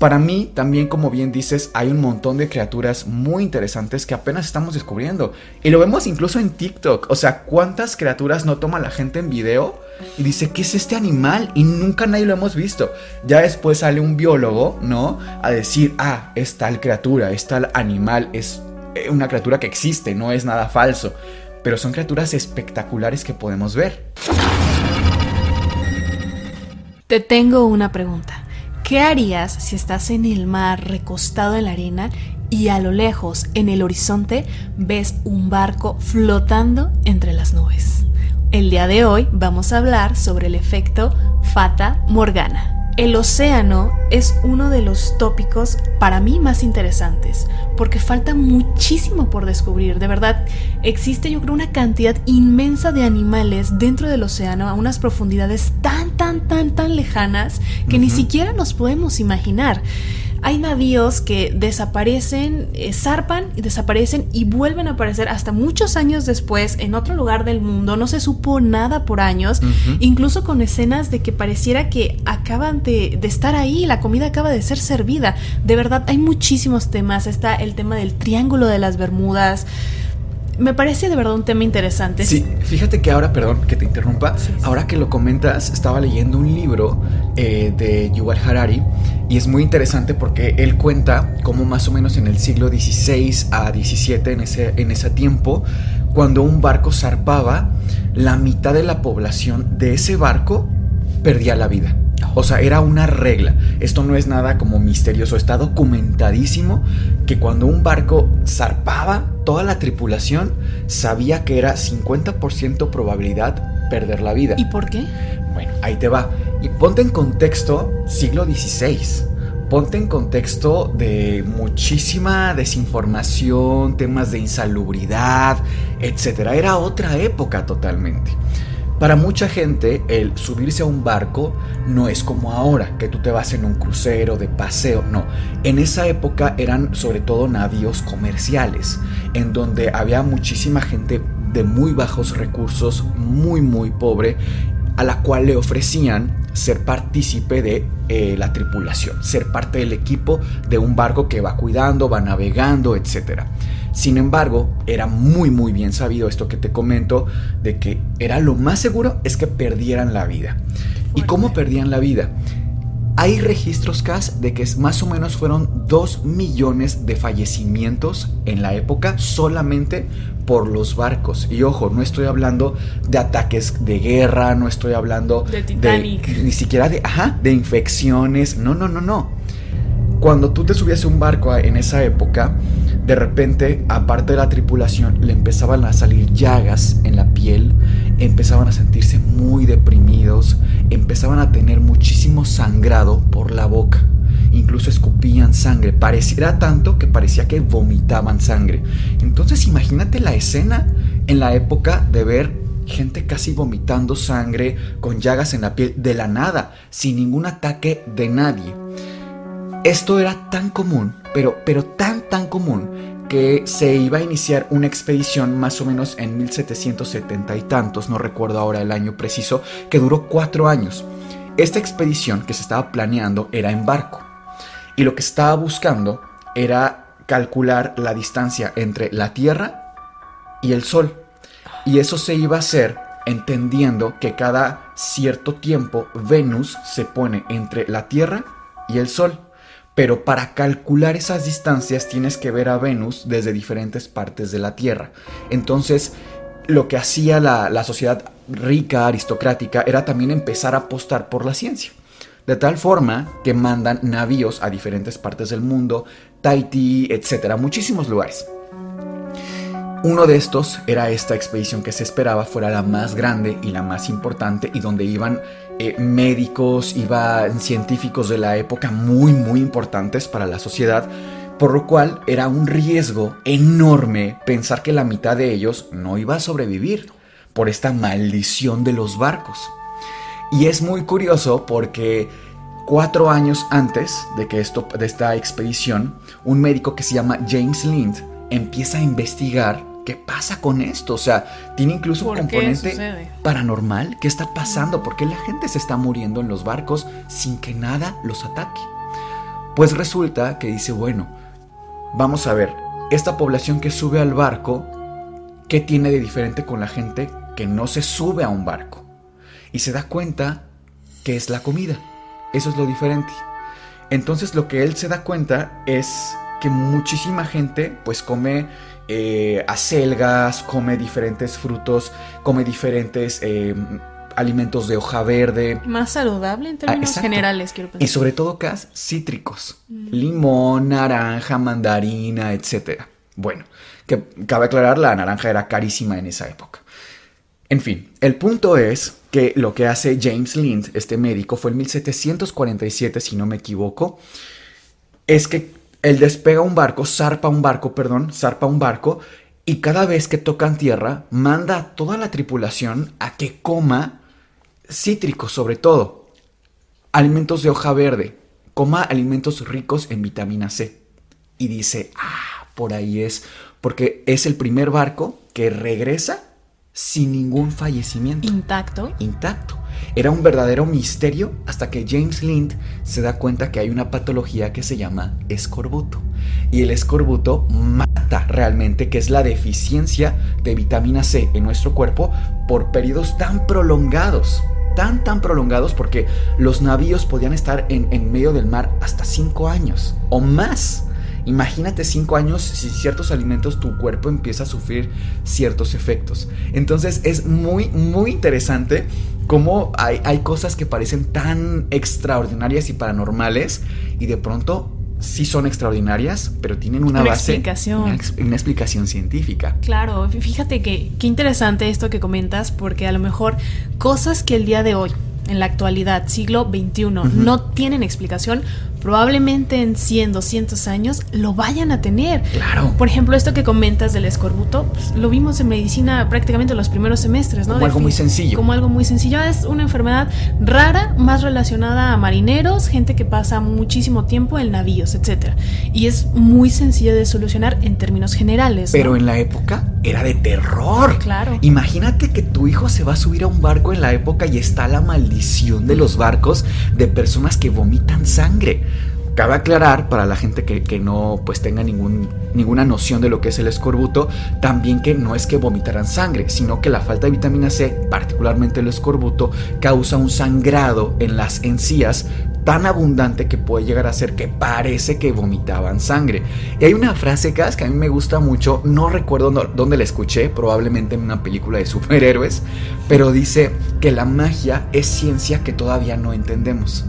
Para mí, también como bien dices, hay un montón de criaturas muy interesantes que apenas estamos descubriendo. Y lo vemos incluso en TikTok. O sea, ¿cuántas criaturas no toma la gente en video? Y dice, ¿qué es este animal? Y nunca nadie lo hemos visto. Ya después sale un biólogo, ¿no? A decir, ah, es tal criatura, es tal animal, es eh, una criatura que existe, no es nada falso. Pero son criaturas espectaculares que podemos ver.
Te tengo una pregunta. ¿Qué harías si estás en el mar recostado en la arena y a lo lejos, en el horizonte, ves un barco flotando entre las nubes? El día de hoy vamos a hablar sobre el efecto Fata Morgana. El océano es uno de los tópicos para mí más interesantes, porque falta muchísimo por descubrir. De verdad, existe yo creo una cantidad inmensa de animales dentro del océano a unas profundidades tan, tan, tan, tan lejanas que ni siquiera nos podemos imaginar hay navíos que desaparecen, eh, zarpan y desaparecen y vuelven a aparecer hasta muchos años después en otro lugar del mundo. No se supo nada por años, incluso con escenas de que pareciera que acaban de, de, estar ahí, la comida acaba de ser servida. De verdad, hay muchísimos temas. Está el tema del Triángulo de las Bermudas me parece de verdad un tema interesante.
Sí, fíjate que ahora, perdón que te interrumpa, ahora que lo comentas, estaba leyendo un libro eh, de Yuval Harari y es muy interesante porque él cuenta cómo más o menos en el siglo XVI a XVII, en ese, en ese tiempo, cuando un barco zarpaba, la mitad de la población de ese barco perdía la vida. O sea, era una regla. Esto no es nada como misterioso. Está documentadísimo que cuando un barco zarpaba, toda la tripulación sabía que era 50% probabilidad perder la vida.
¿Y por qué?
Bueno, ahí te va. Y ponte en contexto siglo XVI. Ponte en contexto de muchísima desinformación, temas de insalubridad, etc. Era otra época totalmente. Para mucha gente, el subirse a un barco no es como ahora, que tú te vas en un crucero de paseo, no. En esa época eran sobre todo navíos comerciales, en donde había muchísima gente de muy bajos recursos, muy muy pobre, a la cual le ofrecían ser partícipe de eh, la tripulación, ser parte del equipo de un barco que va cuidando, va navegando, etc. Sin embargo, era muy muy bien sabido esto que te comento, de que era lo más seguro es que perdieran la vida. ¿Y cómo perdían la vida? Hay registros CAS de que más o menos fueron 2 millones de fallecimientos en la época solamente por los barcos. Y ojo, no estoy hablando de ataques de guerra, no estoy hablando
De Titanic.
ni siquiera de, ajá, de infecciones. No, no, no, no. Cuando tú te subías a un barco en esa época, de repente, aparte de la tripulación, le empezaban a salir llagas en la piel, empezaban a sentirse muy deprimidos, empezaban a tener muchísimo sangrado por la boca. Incluso escupían sangre, pareciera tanto que parecía que vomitaban sangre. Entonces imagínate la escena en la época de ver gente casi vomitando sangre, con llagas en la piel de la nada, sin ningún ataque de nadie. Esto era tan común, pero, pero tan tan común, que se iba a iniciar una expedición más o menos en 1770 y tantos, no recuerdo ahora el año preciso, que duró cuatro años. Esta expedición que se estaba planeando era en barco. Y lo que estaba buscando era calcular la distancia entre la Tierra y el Sol. Y eso se iba a hacer entendiendo que cada cierto tiempo Venus se pone entre la Tierra y el Sol. Pero para calcular esas distancias tienes que ver a Venus desde diferentes partes de la Tierra. Entonces, lo que hacía la, sociedad rica, aristocrática, era también empezar a apostar por la ciencia. De tal forma que mandan navíos a diferentes partes del mundo, Tahití, etcétera, muchísimos lugares. Uno de estos era esta expedición que se esperaba fuera la más grande y la más importante y donde iban eh, médicos, iban científicos de la época muy muy importantes para la sociedad, por lo cual era un riesgo enorme pensar que la mitad de ellos no iba a sobrevivir por esta maldición de los barcos. Y es muy curioso porque cuatro años antes de que esto, de esta expedición, un médico que se llama James Lind empieza a investigar qué pasa con esto. O sea, tiene incluso un
¿Por qué
componente paranormal. ¿Qué está pasando? ¿Por qué la gente se está muriendo en los barcos sin que nada los ataque? Pues resulta que dice, bueno, vamos a ver, esta población que sube al barco, ¿qué tiene de diferente con la gente que no se sube a un barco? Y se da cuenta que es la comida. Eso es lo diferente. Entonces lo que él se da cuenta es que muchísima gente pues come eh, acelgas, come diferentes frutos, come diferentes eh, alimentos de hoja verde.
Más saludable en
Ah,
términos generales, quiero pensar.
Y sobre todo cas cítricos. Limón, naranja, mandarina, etc. Bueno, que cabe aclarar, la naranja era carísima en esa época. En fin, el punto es que lo que hace James Lind, este médico, fue en 1747, si no me equivoco, es que él despega un barco, zarpa un barco, perdón, zarpa un barco, y cada vez que tocan tierra, manda a toda la tripulación a que coma cítricos sobre todo, alimentos de hoja verde, coma alimentos ricos en vitamina C. Y dice, ah, por ahí es, porque es el primer barco que regresa sin ningún fallecimiento
Intacto.
intacto. Era un verdadero misterio hasta que James Lind se da cuenta que hay una patología que se llama escorbuto. Y el escorbuto mata realmente, que es la deficiencia de vitamina C en nuestro cuerpo por periodos tan prolongados. Tan, tan prolongados porque los navíos podían estar en, en medio del mar hasta 5 años o más. Imagínate cinco años si ciertos alimentos tu cuerpo empieza a sufrir ciertos efectos. Entonces es muy, muy interesante cómo hay, hay cosas que parecen tan extraordinarias y paranormales y de pronto sí son extraordinarias, pero tienen una,
Una
base,
explicación.
Una, una explicación científica.
Claro, fíjate que qué interesante esto que comentas, porque a lo mejor cosas que el día de hoy, en la actualidad, siglo XXI, no tienen explicación, probablemente en 100, 200 años lo vayan a tener.
Claro.
Por ejemplo, esto que comentas del escorbuto, pues, lo vimos en medicina prácticamente en los primeros semestres, ¿no?
Como
De
algo muy sencillo.
Como algo muy sencillo. Es una enfermedad rara, más relacionada a marineros, gente que pasa muchísimo tiempo en navíos, etc. Y es muy sencilla de solucionar en términos generales. ¿no?
Pero en la época era de terror.
Claro.
Imagínate que tu hijo se va a subir a un barco en la época y está la maldición de los barcos de personas que vomitan sangre. Cabe aclarar para la gente que, que no pues tenga ningún, ninguna noción de lo que es el escorbuto, también que no es que vomitaran sangre, sino que la falta de vitamina C, particularmente el escorbuto, causa un sangrado en las encías tan abundante que puede llegar a ser que parece que vomitaban sangre. Y hay una frase, que a mí me gusta mucho, no recuerdo dónde la escuché, probablemente en una película de superhéroes, pero dice que la magia es ciencia que todavía no entendemos.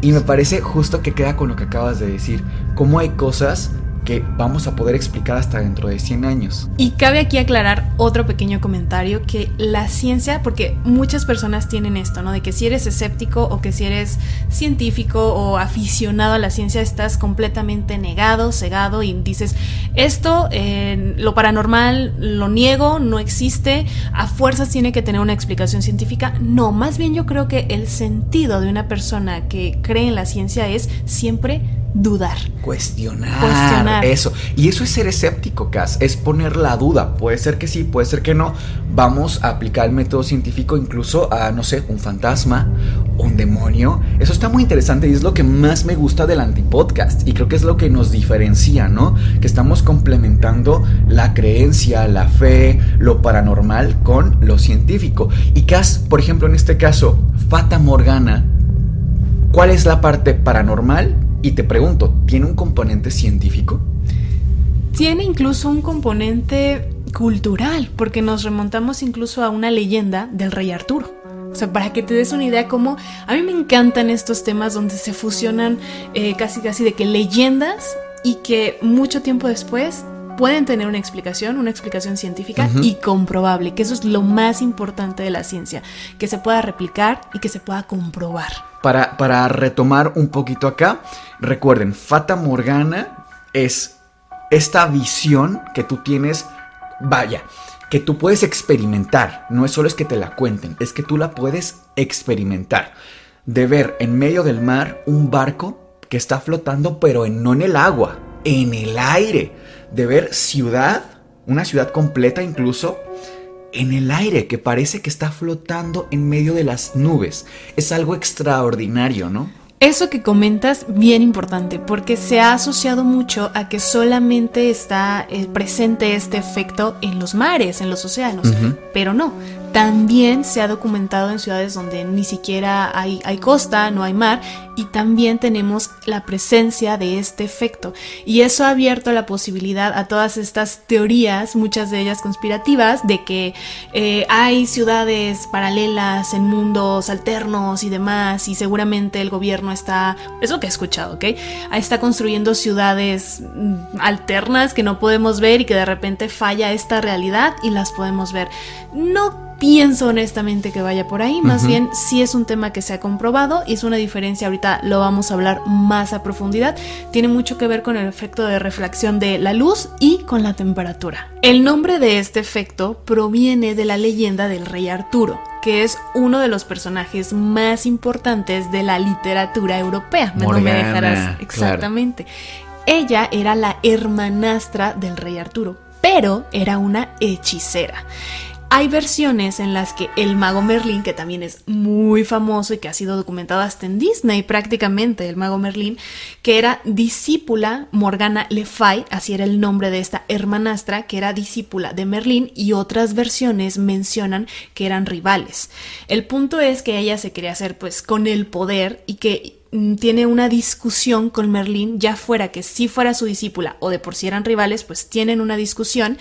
Y me parece justo que queda con lo que acabas de decir, cómo hay cosas que vamos a poder explicar hasta dentro de 100 años.
Y cabe aquí aclarar otro pequeño comentario, que la ciencia, porque muchas personas tienen esto, ¿no? De que si eres escéptico o que si eres científico o aficionado a la ciencia, estás completamente negado, cegado y dices, esto, eh, lo paranormal, lo niego, no existe, a fuerzas tiene que tener una explicación científica. No, más bien yo creo que el sentido de una persona que cree en la ciencia es siempre dudar.
Cuestionar,
Cuestionar.
eso. Y eso es ser escéptico, Cas, es poner la duda. Puede ser que sí, puede ser que no. Vamos a aplicar el método científico incluso a, no sé, un fantasma, un demonio. Eso está muy interesante y es lo que más me gusta del antipodcast. Y creo que es lo que nos diferencia, ¿no? Que estamos complementando la creencia, la fe, lo paranormal con lo científico. Y Cas, por ejemplo, en este caso, Fata Morgana ¿Cuál es la parte paranormal? Y te pregunto, ¿tiene un componente científico?
Tiene incluso un componente cultural, porque nos remontamos incluso a una leyenda del rey Arturo. O sea, para que te des una idea cómo a mí me encantan estos temas donde se fusionan eh, casi casi de que leyendas y que mucho tiempo después pueden tener una explicación, una explicación científica y comprobable, que eso es lo más importante de la ciencia, que se pueda replicar y que se pueda comprobar.
Para, para retomar un poquito acá, recuerden, Fata Morgana es esta visión que tú tienes, vaya, que tú puedes experimentar. No es solo es que te la cuenten, es que tú la puedes experimentar. De ver en medio del mar un barco que está flotando, pero en- no en el agua, en el aire. De ver ciudad, una ciudad completa incluso, en el aire que parece que está flotando en medio de las nubes. Es algo extraordinario, ¿no?
Eso que comentas, bien importante, porque se ha asociado mucho a que solamente está eh, presente este efecto en los mares, en los océanos, pero no. También se ha documentado en ciudades donde ni siquiera hay, hay costa, no hay mar, y también tenemos la presencia de este efecto. Y eso ha abierto la posibilidad a todas estas teorías, muchas de ellas conspirativas, de que eh, hay ciudades paralelas en mundos alternos y demás, y seguramente el gobierno está, es lo que he escuchado, ¿ok? Está construyendo ciudades mm, alternas que no podemos ver y que de repente falla esta realidad y las podemos ver. No pienso honestamente que vaya por ahí, más bien sí es un tema que se ha comprobado y es una diferencia, ahorita lo vamos a hablar más a profundidad, tiene mucho que ver con el efecto de reflexión de la luz y con la temperatura. El nombre de este efecto proviene de la leyenda del rey Arturo, que es uno de los personajes más importantes de la literatura europea. no me dejarás
claro.
exactamente. Ella era la hermanastra del rey Arturo, pero era una hechicera. Hay versiones en las que el mago Merlín, que también es muy famoso y que ha sido documentado hasta en Disney prácticamente, el mago Merlín, que era discípula Morgana Le Fay, así era el nombre de esta hermanastra, que era discípula de Merlín y otras versiones mencionan que eran rivales. El punto es que ella se quería hacer pues con el poder y que mm, tiene una discusión con Merlín, ya fuera que si fuera su discípula o de por si eran rivales, pues tienen una discusión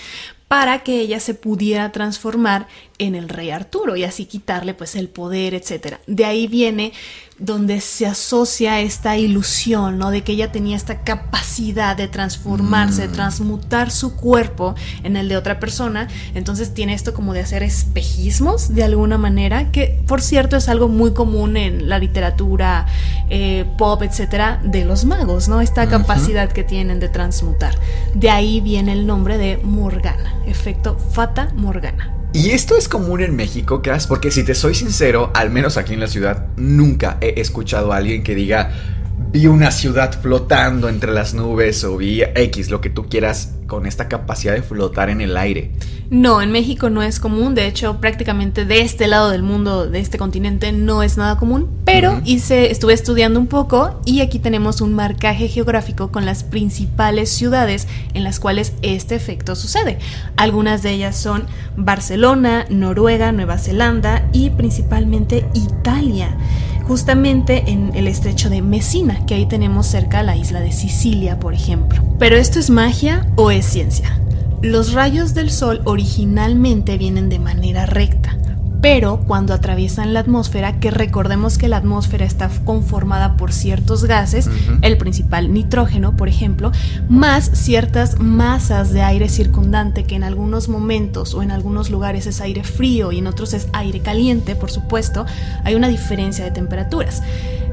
para que ella se pudiera transformar en el rey Arturo y así quitarle pues el poder, etc. De ahí viene donde se asocia esta ilusión, ¿no? De que ella tenía esta capacidad de transformarse, de transmutar su cuerpo en el de otra persona. Entonces tiene esto como de hacer espejismos de alguna manera, que por cierto es algo muy común en la literatura eh, pop, etcétera, de los magos, ¿no? Esta capacidad que tienen de transmutar. De ahí viene el nombre de Morgana, efecto Fata Morgana.
Y esto es común en México, Cass, porque si te soy sincero, al menos aquí en la ciudad, nunca he escuchado a alguien que diga, vi una ciudad flotando entre las nubes o vi X, lo que tú quieras, con esta capacidad de flotar en el aire.
No, en México no es común, de hecho prácticamente de este lado del mundo, de este continente, no es nada común, pero hice, estuve estudiando un poco y aquí tenemos un marcaje geográfico con las principales ciudades en las cuales este efecto sucede. Algunas de ellas son Barcelona, Noruega, Nueva Zelanda y principalmente Italia justamente en el estrecho de Messina, que ahí tenemos cerca la isla de Sicilia, por ejemplo. Pero esto es magia o es ciencia. Los rayos del sol originalmente vienen de manera recta, pero cuando atraviesan la atmósfera, que recordemos que la atmósfera está conformada por ciertos gases, el principal nitrógeno, por ejemplo, más ciertas masas de aire circundante que en algunos momentos o en algunos lugares es aire frío y en otros es aire caliente, por supuesto, hay una diferencia de temperaturas.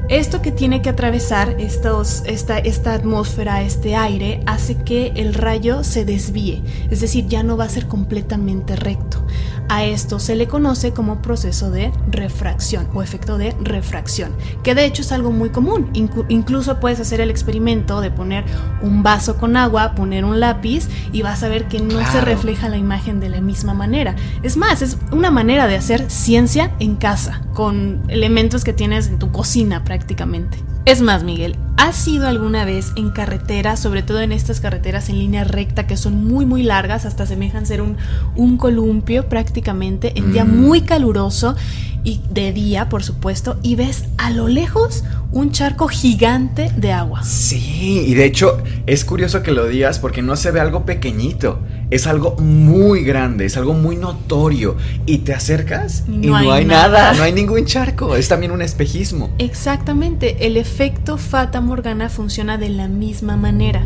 Esto que tiene que atravesar estos, esta, esta atmósfera, este aire, hace que el rayo se desvíe, es decir, ya no va a ser completamente recto. A esto se le conoce como proceso de refracción o efecto de refracción, que de hecho es algo muy común. Incu- incluso puedes hacer el experimento de poner un vaso con agua, poner un lápiz y vas a ver que no se refleja la imagen de la misma manera. Es más, es una manera de hacer ciencia en casa, con elementos que tienes en tu cocina prácticamente. Es más, Miguel, ¿has ido alguna vez en carretera, sobre todo en estas carreteras en línea recta que son muy muy largas, hasta semejan ser un, un columpio prácticamente, en día
Mm.
muy caluroso y de día, por supuesto, y ves a lo lejos un charco gigante de agua?
Sí, y de hecho es curioso que lo digas porque no se ve algo pequeñito, es algo muy grande, es algo muy notorio. Y te acercas y no, hay, nada. no hay ningún charco, es también un espejismo.
Exactamente, el efecto Fata Morgana funciona de la misma manera.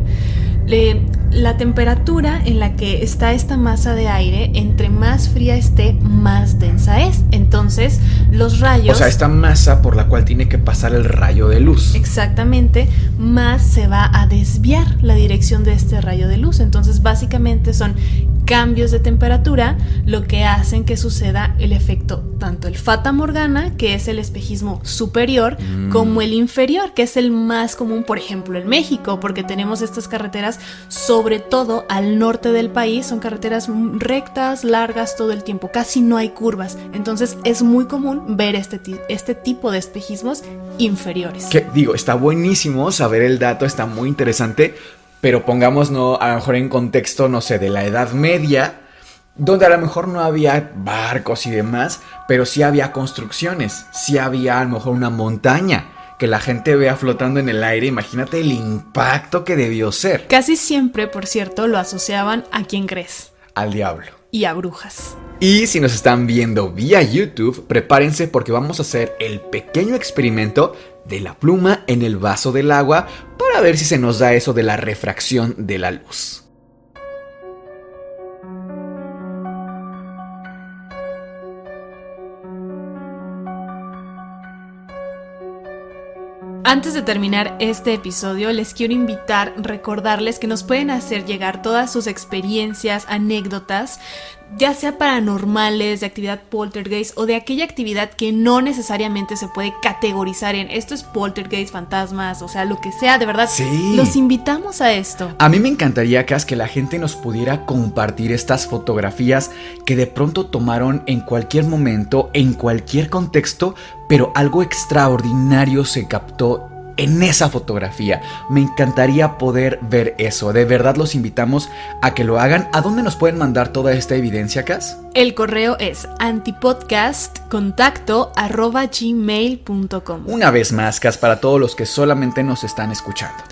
Le- la temperatura en la que está esta masa de aire, entre más fría esté, más densa es. Entonces, los rayos...
O sea, esta masa por la cual tiene que pasar el rayo de luz.
Exactamente, más se va a desviar la dirección de este rayo de luz. Entonces, básicamente son cambios de temperatura lo que hacen que suceda el efecto tanto el fata morgana, que es el espejismo superior, como el inferior, que es el más común, por ejemplo, en México, porque tenemos estas carreteras, sobre todo al norte del país, son carreteras mm, rectas, largas todo el tiempo, casi no hay curvas. Entonces, es muy común ver este, este tipo de espejismos inferiores.
Que digo, está buenísimo saber el dato, está muy interesante, pero pongamos no, a lo mejor en contexto, no sé, de la Edad Media, donde a lo mejor no había barcos y demás, pero sí había construcciones, sí había a lo mejor una montaña que la gente vea flotando en el aire, imagínate el impacto que debió ser
Casi siempre, por cierto, lo asociaban a quién crees
al diablo.
y a brujas.
Y si nos están viendo vía YouTube, prepárense porque vamos a hacer el pequeño experimento de la pluma en el vaso del agua para ver si se nos da eso de la refracción de la luz.
Antes de terminar este episodio, les quiero invitar, recordarles que nos pueden hacer llegar todas sus experiencias, anécdotas ya sea paranormales, de actividad poltergeist o de aquella actividad que no necesariamente se puede categorizar en esto es poltergeist, fantasmas, o sea, lo que sea, de verdad.
Sí.
Los invitamos a esto.
A mí me encantaría, Cas, que la gente nos pudiera compartir estas fotografías que de pronto tomaron en cualquier momento, en cualquier contexto, pero algo extraordinario se captó en esa fotografía. Me encantaría poder ver eso. De verdad los invitamos a que lo hagan. ¿A dónde nos pueden mandar toda esta evidencia, Cas?
El correo es antipodcastcontacto@gmail.com.
Una vez más, Cas, para todos los que solamente nos están escuchando.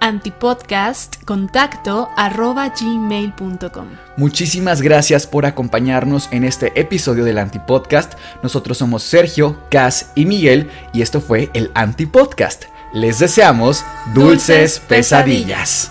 antipodcastcontacto@gmail.com.
Muchísimas gracias por acompañarnos en este episodio del Antipodcast. Nosotros somos Sergio, Cas y Miguel y esto fue el Antipodcast. Les deseamos
dulces,
pesadillas.